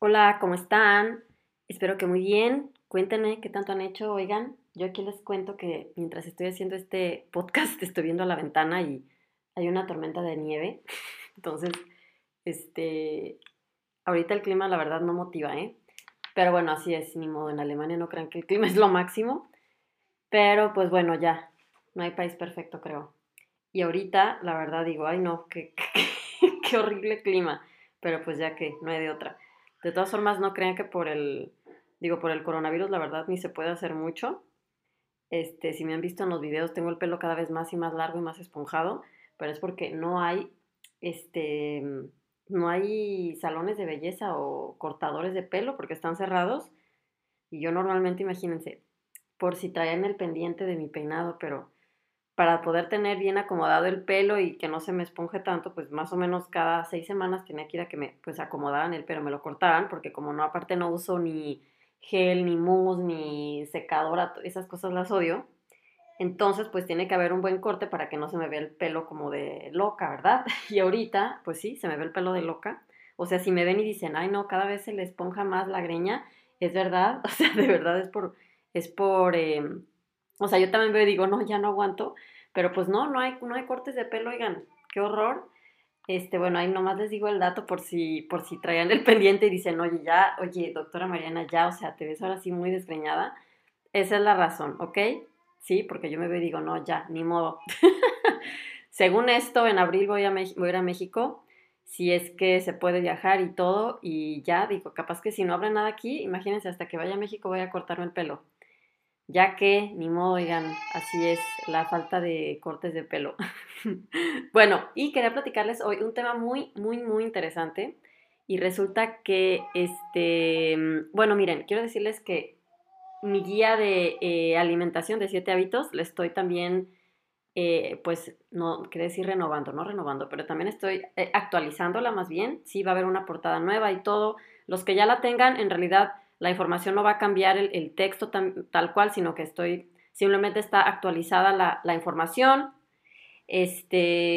Hola, ¿cómo están? Espero que muy bien. Cuéntenme qué tanto han hecho. Oigan, yo aquí les cuento que mientras estoy haciendo este podcast estoy viendo a la ventana y hay una tormenta de nieve. Entonces, este, ahorita el clima la verdad no motiva, ¿eh? Pero bueno, así es, ni modo. En Alemania no crean que el clima es lo máximo. Pero pues bueno, ya. No hay país perfecto, creo. Y ahorita, la verdad, digo, ay no, qué, qué, qué horrible clima. Pero pues ya que no hay de otra. De todas formas, no crean que por el, digo, por el coronavirus, la verdad, ni se puede hacer mucho. Este, si me han visto en los videos, tengo el pelo cada vez más y más largo y más esponjado, pero es porque no hay, este, no hay salones de belleza o cortadores de pelo porque están cerrados. Y yo normalmente, imagínense, por si traían el pendiente de mi peinado, pero para poder tener bien acomodado el pelo y que no se me esponje tanto, pues más o menos cada seis semanas tenía que ir a que me pues acomodaran el pelo, me lo cortaran, porque como no, aparte no uso ni gel, ni mousse, ni secadora, esas cosas las odio. Entonces, pues tiene que haber un buen corte para que no se me vea el pelo como de loca, ¿verdad? Y ahorita, pues sí, se me ve el pelo de loca. O sea, si me ven y dicen, ay no, cada vez se le esponja más la greña, es verdad, o sea, de verdad es por, es por, eh, o sea, yo también veo y digo, no, ya no aguanto, pero pues no, no hay, no hay cortes de pelo, oigan, qué horror. Este, bueno, ahí nomás les digo el dato por si, por si traían el pendiente y dicen, oye, ya, oye, doctora Mariana, ya, o sea, te ves ahora sí muy desgreñada. Esa es la razón, ¿ok? Sí, porque yo me veo y digo, no, ya, ni modo. Según esto, en abril voy a, voy a ir a México, si es que se puede viajar y todo, y ya, digo, capaz que si no abre nada aquí, imagínense, hasta que vaya a México voy a cortarme el pelo ya que, ni modo, oigan, así es la falta de cortes de pelo. bueno, y quería platicarles hoy un tema muy, muy, muy interesante. Y resulta que, este, bueno, miren, quiero decirles que mi guía de eh, alimentación de siete hábitos la estoy también, eh, pues, no, quiero decir renovando, no renovando, pero también estoy eh, actualizándola más bien. Sí, va a haber una portada nueva y todo. Los que ya la tengan, en realidad la información no va a cambiar el, texto tal cual, sino que estoy, simplemente está actualizada la, la información. Este,